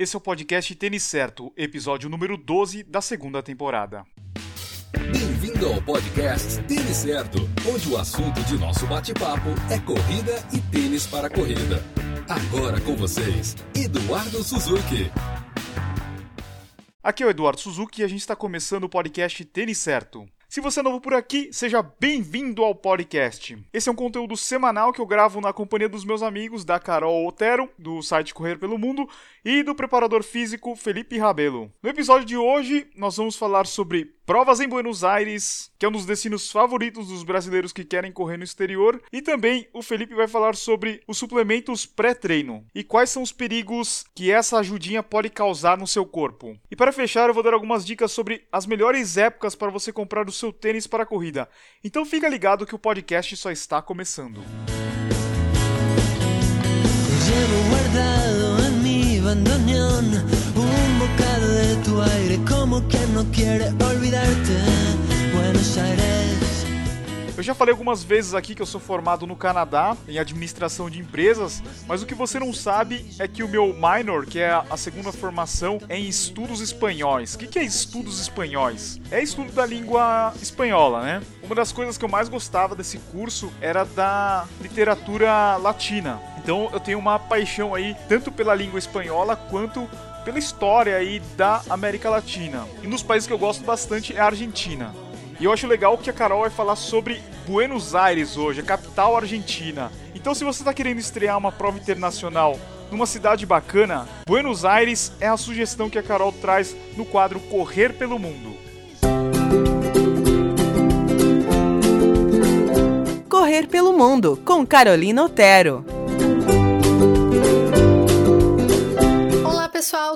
Esse é o podcast Tênis Certo, episódio número 12 da segunda temporada. Bem-vindo ao podcast Tênis Certo, onde o assunto de nosso bate-papo é corrida e tênis para corrida. Agora com vocês, Eduardo Suzuki. Aqui é o Eduardo Suzuki e a gente está começando o podcast Tênis Certo. Se você é novo por aqui, seja bem-vindo ao podcast. Esse é um conteúdo semanal que eu gravo na companhia dos meus amigos, da Carol Otero, do site Correr pelo Mundo, e do preparador físico Felipe Rabelo. No episódio de hoje, nós vamos falar sobre provas em Buenos Aires, que é um dos destinos favoritos dos brasileiros que querem correr no exterior, e também o Felipe vai falar sobre os suplementos pré-treino e quais são os perigos que essa ajudinha pode causar no seu corpo. E para fechar, eu vou dar algumas dicas sobre as melhores épocas para você comprar o seu tênis para a corrida. Então fica ligado que o podcast só está começando. un bocado de tu aire quien no quiere olvidarte. Buenos Aires. Eu já falei algumas vezes aqui que eu sou formado no Canadá em administração de empresas, mas o que você não sabe é que o meu minor, que é a segunda formação, é em estudos espanhóis. O que é estudos espanhóis? É estudo da língua espanhola, né? Uma das coisas que eu mais gostava desse curso era da literatura latina. Então eu tenho uma paixão aí tanto pela língua espanhola quanto pela história aí da América Latina. E um dos países que eu gosto bastante é a Argentina. E eu acho legal que a Carol vai falar sobre Buenos Aires hoje, a capital argentina. Então, se você está querendo estrear uma prova internacional numa cidade bacana, Buenos Aires é a sugestão que a Carol traz no quadro Correr pelo Mundo. Correr pelo Mundo, com Carolina Otero.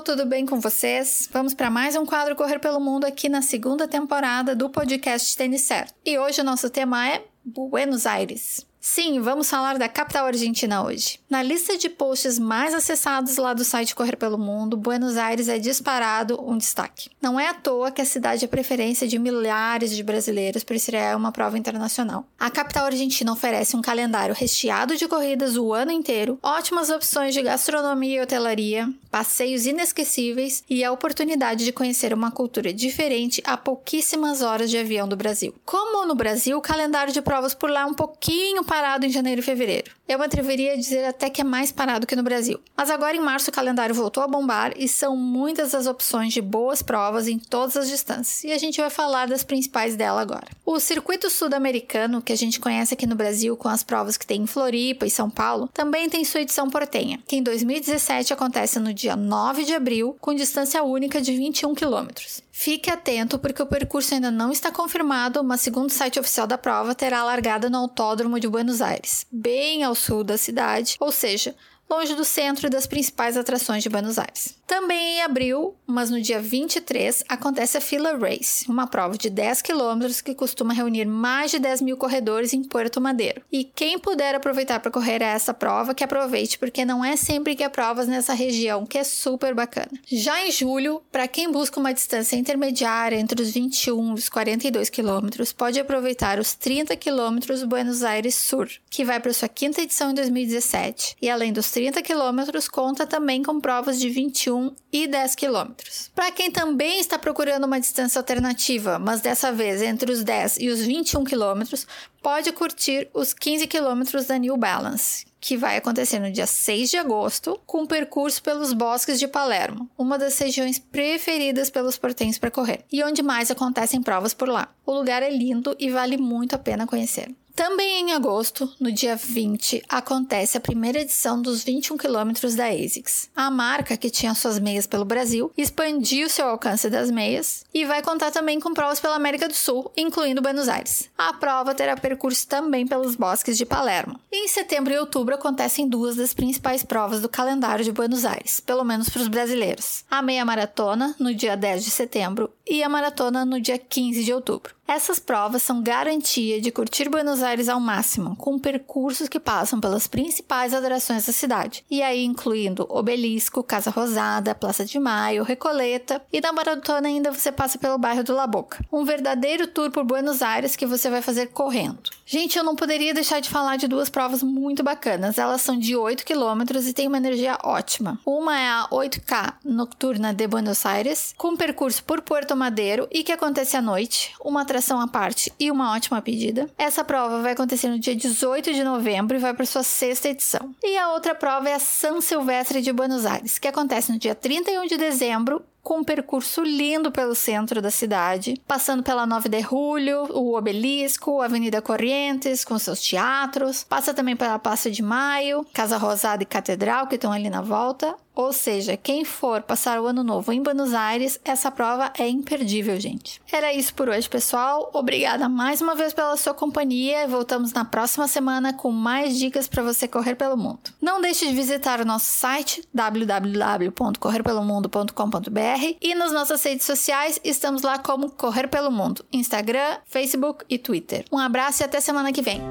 Tudo bem com vocês? Vamos para mais um quadro Correr pelo Mundo aqui na segunda temporada do podcast Tênis Certo. E hoje o nosso tema é Buenos Aires. Sim, vamos falar da capital argentina hoje. Na lista de posts mais acessados lá do site Correr pelo Mundo, Buenos Aires é disparado um destaque. Não é à toa que a cidade é preferência de milhares de brasileiros por estrear uma prova internacional. A capital argentina oferece um calendário recheado de corridas o ano inteiro, ótimas opções de gastronomia e hotelaria, passeios inesquecíveis e a oportunidade de conhecer uma cultura diferente a pouquíssimas horas de avião do Brasil. Como no Brasil, o calendário de provas por lá é um pouquinho parado em janeiro e fevereiro. Eu me atreveria a dizer até que é mais parado que no Brasil. Mas agora em março o calendário voltou a bombar e são muitas as opções de boas provas em todas as distâncias. E a gente vai falar das principais dela agora. O circuito sul-americano, que a gente conhece aqui no Brasil com as provas que tem em Floripa e São Paulo, também tem sua edição portenha, que em 2017 acontece no dia 9 de abril, com distância única de 21 quilômetros. Fique atento porque o percurso ainda não está confirmado, mas segundo o site oficial da prova, terá largada no Autódromo de Buenos Aires, bem ao sul da cidade, ou seja, longe do centro e das principais atrações de Buenos Aires. Também em abril, mas no dia 23, acontece a Fila Race, uma prova de 10 quilômetros que costuma reunir mais de 10 mil corredores em Puerto Madeiro. E quem puder aproveitar para correr essa prova, que aproveite, porque não é sempre que há provas nessa região, que é super bacana. Já em julho, para quem busca uma distância intermediária entre os 21 e os 42 quilômetros, pode aproveitar os 30 quilômetros Buenos Aires Sur, que vai para sua quinta edição em 2017. E além dos 30 quilômetros, conta também com provas de 21 21 e 10 quilômetros. Para quem também está procurando uma distância alternativa, mas dessa vez entre os 10 e os 21 quilômetros, pode curtir os 15 quilômetros da New Balance, que vai acontecer no dia 6 de agosto, com percurso pelos bosques de Palermo, uma das regiões preferidas pelos portenhos para correr, e onde mais acontecem provas por lá. O lugar é lindo e vale muito a pena conhecer. Também em agosto, no dia 20, acontece a primeira edição dos 21 quilômetros da ASICS. A marca, que tinha suas meias pelo Brasil, expandiu seu alcance das meias e vai contar também com provas pela América do Sul, incluindo Buenos Aires. A prova terá percurso também pelos bosques de Palermo. Em setembro e outubro acontecem duas das principais provas do calendário de Buenos Aires, pelo menos para os brasileiros. A meia maratona, no dia 10 de setembro, e a maratona no dia 15 de outubro. Essas provas são garantia de curtir Buenos Aires ao máximo, com percursos que passam pelas principais atrações da cidade, e aí incluindo Obelisco, Casa Rosada, Praça de Maio, Recoleta, e na maratona ainda você passa pelo bairro do La Boca. Um verdadeiro tour por Buenos Aires que você vai fazer correndo. Gente, eu não poderia deixar de falar de duas provas muito bacanas. Elas são de 8 km e têm uma energia ótima. Uma é a 8K Nocturna de Buenos Aires, com percurso por Puerto Madeiro e que acontece à noite, uma atração à parte e uma ótima pedida. Essa prova vai acontecer no dia 18 de novembro e vai para sua sexta edição. E a outra prova é a São Silvestre de Buenos Aires, que acontece no dia 31 de dezembro com um percurso lindo pelo centro da cidade, passando pela 9 de Julho, o Obelisco, a Avenida Corrientes, com seus teatros, passa também pela Praça de Maio, Casa Rosada e Catedral, que estão ali na volta, ou seja, quem for passar o ano novo em Buenos Aires, essa prova é imperdível, gente. Era isso por hoje, pessoal. Obrigada mais uma vez pela sua companhia. Voltamos na próxima semana com mais dicas para você correr pelo mundo. Não deixe de visitar o nosso site www.correrpelomundo.com.br e nas nossas redes sociais estamos lá como Correr pelo Mundo, Instagram, Facebook e Twitter. Um abraço e até semana que vem.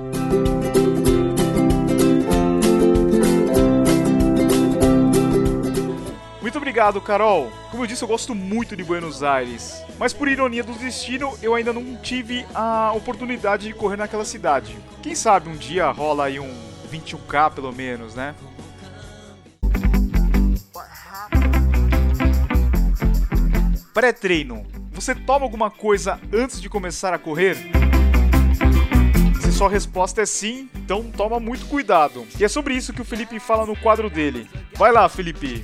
Obrigado, Carol. Como eu disse, eu gosto muito de Buenos Aires. Mas por ironia do destino, eu ainda não tive a oportunidade de correr naquela cidade. Quem sabe um dia rola aí um 21k pelo menos, né? Pré-treino. Você toma alguma coisa antes de começar a correr? Se sua resposta é sim, então toma muito cuidado. E é sobre isso que o Felipe fala no quadro dele. Vai lá, Felipe.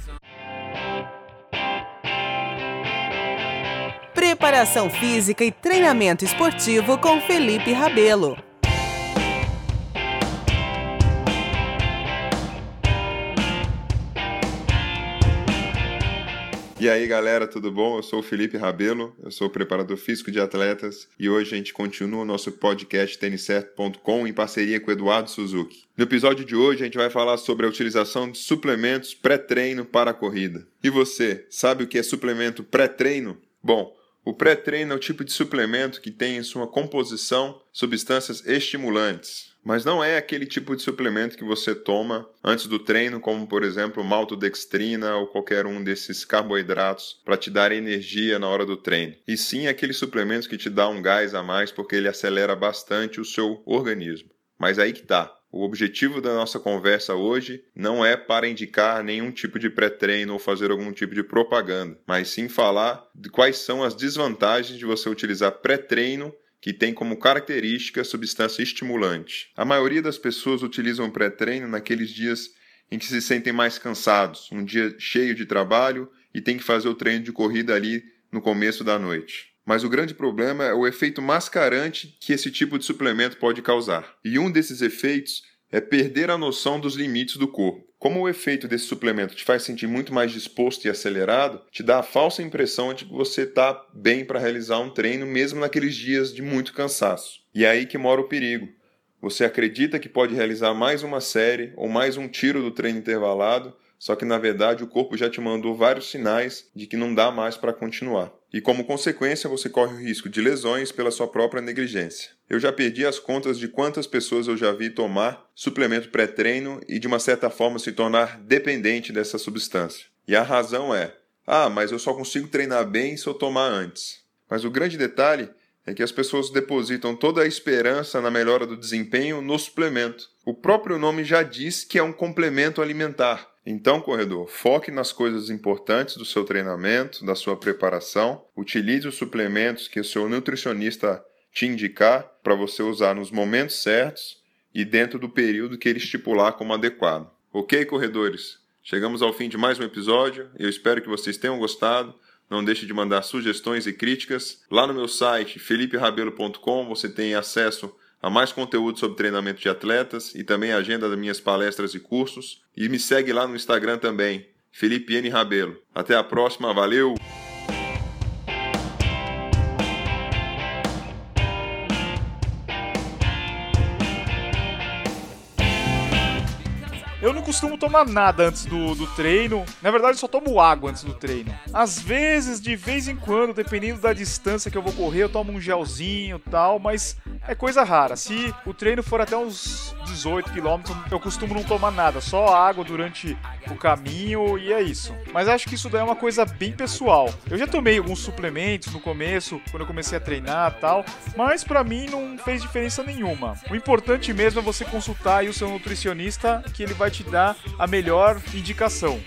Preparação física e treinamento esportivo com Felipe Rabelo. E aí galera, tudo bom? Eu sou o Felipe Rabelo, eu sou preparador físico de atletas e hoje a gente continua o nosso podcast têniscerto.com em parceria com o Eduardo Suzuki. No episódio de hoje a gente vai falar sobre a utilização de suplementos pré-treino para a corrida. E você, sabe o que é suplemento pré-treino? Bom, o pré-treino é o tipo de suplemento que tem em sua composição substâncias estimulantes, mas não é aquele tipo de suplemento que você toma antes do treino, como por exemplo maltodextrina ou qualquer um desses carboidratos para te dar energia na hora do treino. E sim aquele suplemento que te dá um gás a mais porque ele acelera bastante o seu organismo. Mas aí que tá. O objetivo da nossa conversa hoje não é para indicar nenhum tipo de pré-treino ou fazer algum tipo de propaganda, mas sim falar de quais são as desvantagens de você utilizar pré-treino que tem como característica substância estimulante. A maioria das pessoas utilizam o pré-treino naqueles dias em que se sentem mais cansados, um dia cheio de trabalho e tem que fazer o treino de corrida ali no começo da noite. Mas o grande problema é o efeito mascarante que esse tipo de suplemento pode causar. E um desses efeitos é perder a noção dos limites do corpo. Como o efeito desse suplemento te faz sentir muito mais disposto e acelerado, te dá a falsa impressão de que você está bem para realizar um treino mesmo naqueles dias de muito cansaço. E é aí que mora o perigo. Você acredita que pode realizar mais uma série ou mais um tiro do treino intervalado, só que na verdade o corpo já te mandou vários sinais de que não dá mais para continuar e, como consequência, você corre o risco de lesões pela sua própria negligência. Eu já perdi as contas de quantas pessoas eu já vi tomar suplemento pré-treino e, de uma certa forma, se tornar dependente dessa substância. E a razão é: ah, mas eu só consigo treinar bem se eu tomar antes. Mas o grande detalhe é que as pessoas depositam toda a esperança na melhora do desempenho no suplemento. O próprio nome já diz que é um complemento alimentar. Então, corredor, foque nas coisas importantes do seu treinamento, da sua preparação, utilize os suplementos que o seu nutricionista te indicar para você usar nos momentos certos e dentro do período que ele estipular como adequado. Ok, corredores? Chegamos ao fim de mais um episódio. Eu espero que vocês tenham gostado. Não deixe de mandar sugestões e críticas. Lá no meu site, feliperabelo.com, você tem acesso a mais conteúdo sobre treinamento de atletas e também a agenda das minhas palestras e cursos. E me segue lá no Instagram também, Felipe N. Rabelo. Até a próxima, valeu! Eu não costumo tomar nada antes do, do treino. Na verdade, só tomo água antes do treino. Às vezes, de vez em quando, dependendo da distância que eu vou correr, eu tomo um gelzinho e tal, mas é coisa rara. Se o treino for até uns 18 quilômetros, eu costumo não tomar nada, só água durante o caminho e é isso. Mas acho que isso daí é uma coisa bem pessoal. Eu já tomei alguns suplementos no começo, quando eu comecei a treinar tal, mas para mim não fez diferença nenhuma. O importante mesmo é você consultar o seu nutricionista, que ele vai te dar a melhor indicação.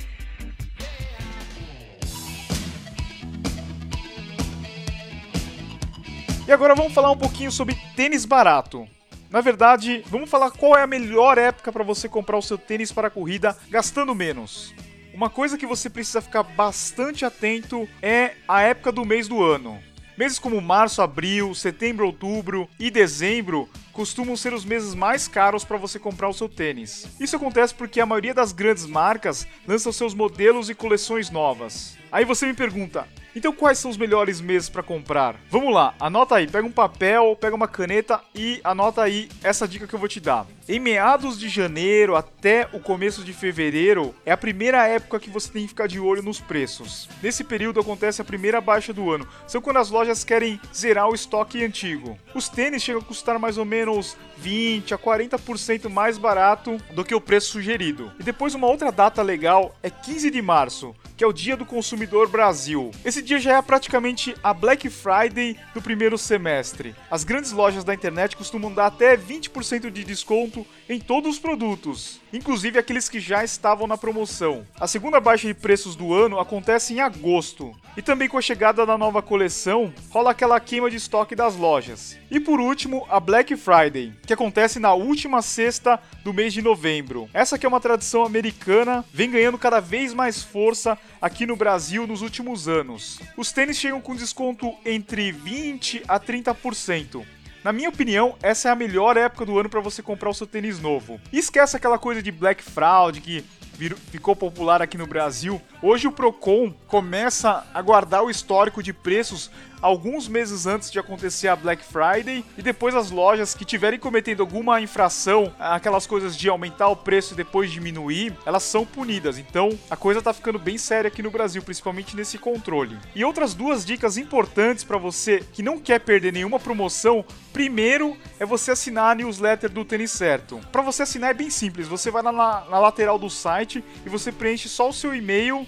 E agora vamos falar um pouquinho sobre tênis barato. Na verdade, vamos falar qual é a melhor época para você comprar o seu tênis para corrida gastando menos. Uma coisa que você precisa ficar bastante atento é a época do mês do ano. Meses como março, abril, setembro, outubro e dezembro costumam ser os meses mais caros para você comprar o seu tênis. Isso acontece porque a maioria das grandes marcas lançam seus modelos e coleções novas. Aí você me pergunta: então quais são os melhores meses para comprar? Vamos lá, anota aí, pega um papel, pega uma caneta e anota aí essa dica que eu vou te dar. Em meados de janeiro até o começo de fevereiro é a primeira época que você tem que ficar de olho nos preços. Nesse período acontece a primeira baixa do ano, são quando as lojas querem zerar o estoque antigo. Os tênis chegam a custar mais ou menos 20 a 40% mais barato do que o preço sugerido. E depois uma outra data legal é 15 de março, que é o Dia do Consumidor Brasil. Esse dia já é praticamente a Black Friday do primeiro semestre. As grandes lojas da internet costumam dar até 20% de desconto em todos os produtos, inclusive aqueles que já estavam na promoção. A segunda baixa de preços do ano acontece em agosto. E também com a chegada da nova coleção, rola aquela queima de estoque das lojas. E por último, a Black Friday, que acontece na última sexta do mês de novembro. Essa que é uma tradição americana, vem ganhando cada vez mais força aqui no Brasil nos últimos anos. Os tênis chegam com desconto entre 20 a 30%. Na minha opinião, essa é a melhor época do ano para você comprar o seu tênis novo. E esquece aquela coisa de Black Fraud que ficou popular aqui no Brasil. Hoje o Procon começa a guardar o histórico de preços alguns meses antes de acontecer a Black Friday e depois as lojas que tiverem cometendo alguma infração, aquelas coisas de aumentar o preço e depois diminuir, elas são punidas. Então a coisa tá ficando bem séria aqui no Brasil, principalmente nesse controle. E outras duas dicas importantes para você que não quer perder nenhuma promoção, primeiro é você assinar a newsletter do Tênis Certo. Para você assinar é bem simples, você vai na, na lateral do site e você preenche só o seu e-mail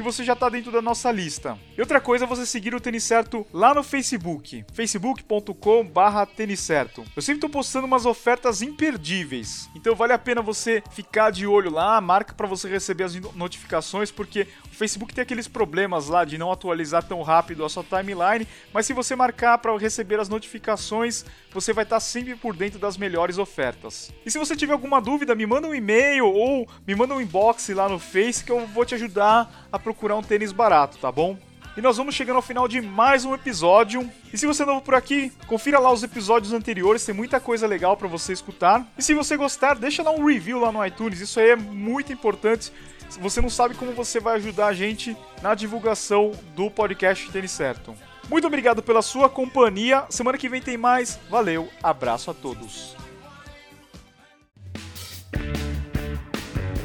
que você já está dentro da nossa lista. E outra coisa é você seguir o Tênis Certo lá no Facebook, facebook.com barra certo. Eu sempre estou postando umas ofertas imperdíveis, então vale a pena você ficar de olho lá, marca para você receber as notificações, porque o Facebook tem aqueles problemas lá de não atualizar tão rápido a sua timeline, mas se você marcar para receber as notificações, você vai estar tá sempre por dentro das melhores ofertas. E se você tiver alguma dúvida, me manda um e-mail ou me manda um inbox lá no Face que eu vou te ajudar a procurar um tênis barato, tá bom? E nós vamos chegando ao final de mais um episódio. E se você é novo por aqui, confira lá os episódios anteriores, tem muita coisa legal para você escutar. E se você gostar, deixa lá um review lá no iTunes, isso aí é muito importante. Você não sabe como você vai ajudar a gente na divulgação do podcast Tênis Certo. Muito obrigado pela sua companhia. Semana que vem tem mais. Valeu, abraço a todos.